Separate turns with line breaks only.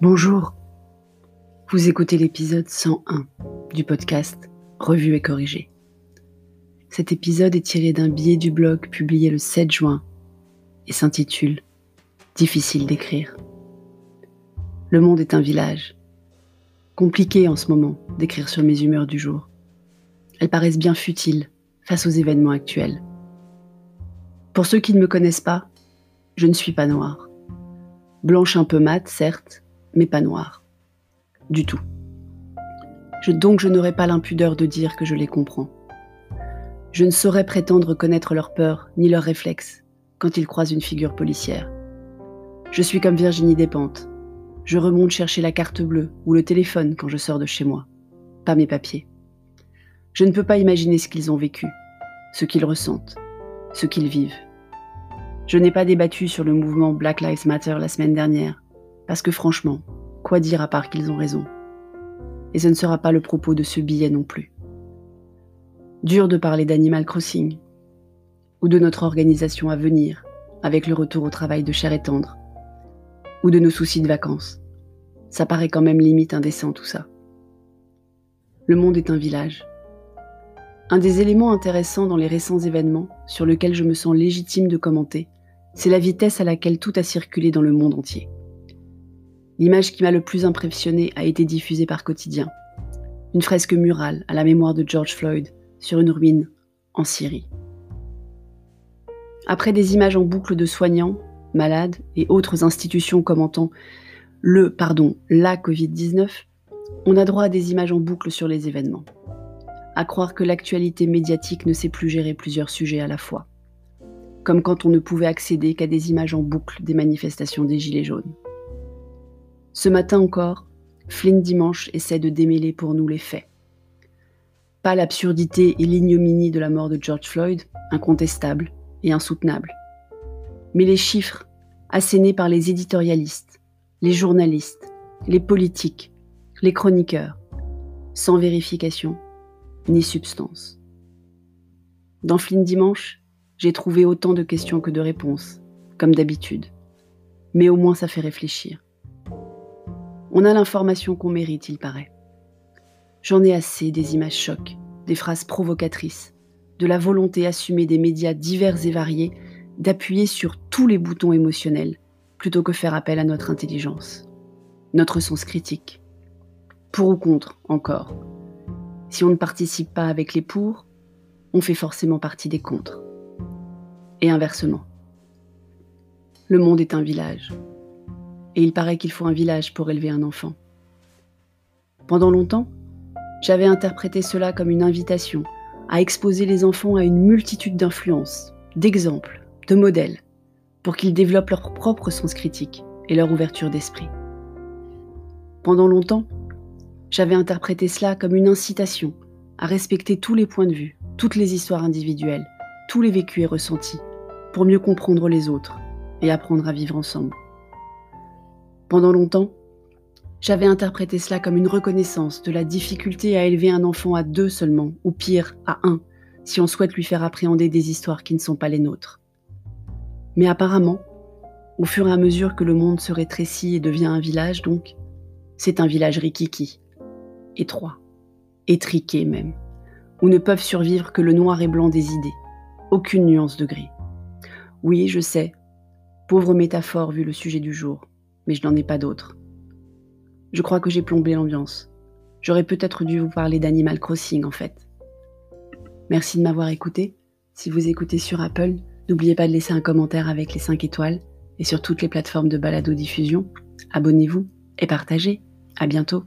Bonjour, vous écoutez l'épisode 101 du podcast Revue et corrigé. Cet épisode est tiré d'un billet du blog publié le 7 juin et s'intitule Difficile d'écrire. Le monde est un village. Compliqué en ce moment d'écrire sur mes humeurs du jour. Elles paraissent bien futiles face aux événements actuels. Pour ceux qui ne me connaissent pas, je ne suis pas noire. Blanche un peu mate, certes, mais pas noire. Du tout. Donc je n'aurai pas l'impudeur de dire que je les comprends. Je ne saurais prétendre connaître leurs peurs ni leurs réflexes quand ils croisent une figure policière. Je suis comme Virginie Despentes. Je remonte chercher la carte bleue ou le téléphone quand je sors de chez moi, pas mes papiers. Je ne peux pas imaginer ce qu'ils ont vécu, ce qu'ils ressentent, ce qu'ils vivent. Je n'ai pas débattu sur le mouvement Black Lives Matter la semaine dernière, parce que franchement, quoi dire à part qu'ils ont raison? Et ce ne sera pas le propos de ce billet non plus. Dur de parler d'Animal Crossing, ou de notre organisation à venir, avec le retour au travail de chair et tendre, ou de nos soucis de vacances. Ça paraît quand même limite indécent tout ça. Le monde est un village. Un des éléments intéressants dans les récents événements, sur lesquels je me sens légitime de commenter, c'est la vitesse à laquelle tout a circulé dans le monde entier. L'image qui m'a le plus impressionné a été diffusée par Quotidien. Une fresque murale à la mémoire de George Floyd sur une ruine en Syrie. Après des images en boucle de soignants, malades et autres institutions commentant le, pardon, la Covid-19, on a droit à des images en boucle sur les événements. À croire que l'actualité médiatique ne sait plus gérer plusieurs sujets à la fois. Comme quand on ne pouvait accéder qu'à des images en boucle des manifestations des Gilets jaunes. Ce matin encore, Flynn Dimanche essaie de démêler pour nous les faits. Pas l'absurdité et l'ignominie de la mort de George Floyd, incontestable et insoutenable, mais les chiffres assénés par les éditorialistes, les journalistes, les politiques, les chroniqueurs, sans vérification ni substance. Dans Flynn Dimanche, j'ai trouvé autant de questions que de réponses, comme d'habitude, mais au moins ça fait réfléchir. On a l'information qu'on mérite, il paraît. J'en ai assez des images chocs, des phrases provocatrices, de la volonté assumée des médias divers et variés d'appuyer sur tous les boutons émotionnels plutôt que faire appel à notre intelligence, notre sens critique. Pour ou contre, encore. Si on ne participe pas avec les pour, on fait forcément partie des contre. Et inversement. Le monde est un village et il paraît qu'il faut un village pour élever un enfant. Pendant longtemps, j'avais interprété cela comme une invitation à exposer les enfants à une multitude d'influences, d'exemples, de modèles, pour qu'ils développent leur propre sens critique et leur ouverture d'esprit. Pendant longtemps, j'avais interprété cela comme une incitation à respecter tous les points de vue, toutes les histoires individuelles, tous les vécus et ressentis, pour mieux comprendre les autres et apprendre à vivre ensemble. Pendant longtemps, j'avais interprété cela comme une reconnaissance de la difficulté à élever un enfant à deux seulement, ou pire, à un, si on souhaite lui faire appréhender des histoires qui ne sont pas les nôtres. Mais apparemment, au fur et à mesure que le monde se rétrécit et devient un village, donc, c'est un village rikiki, étroit, étriqué même, où ne peuvent survivre que le noir et blanc des idées, aucune nuance de gris. Oui, je sais, pauvre métaphore vu le sujet du jour, mais je n'en ai pas d'autres. Je crois que j'ai plombé l'ambiance. J'aurais peut-être dû vous parler d'Animal Crossing en fait. Merci de m'avoir écouté. Si vous écoutez sur Apple, n'oubliez pas de laisser un commentaire avec les 5 étoiles et sur toutes les plateformes de balado-diffusion. Abonnez-vous et partagez. À bientôt.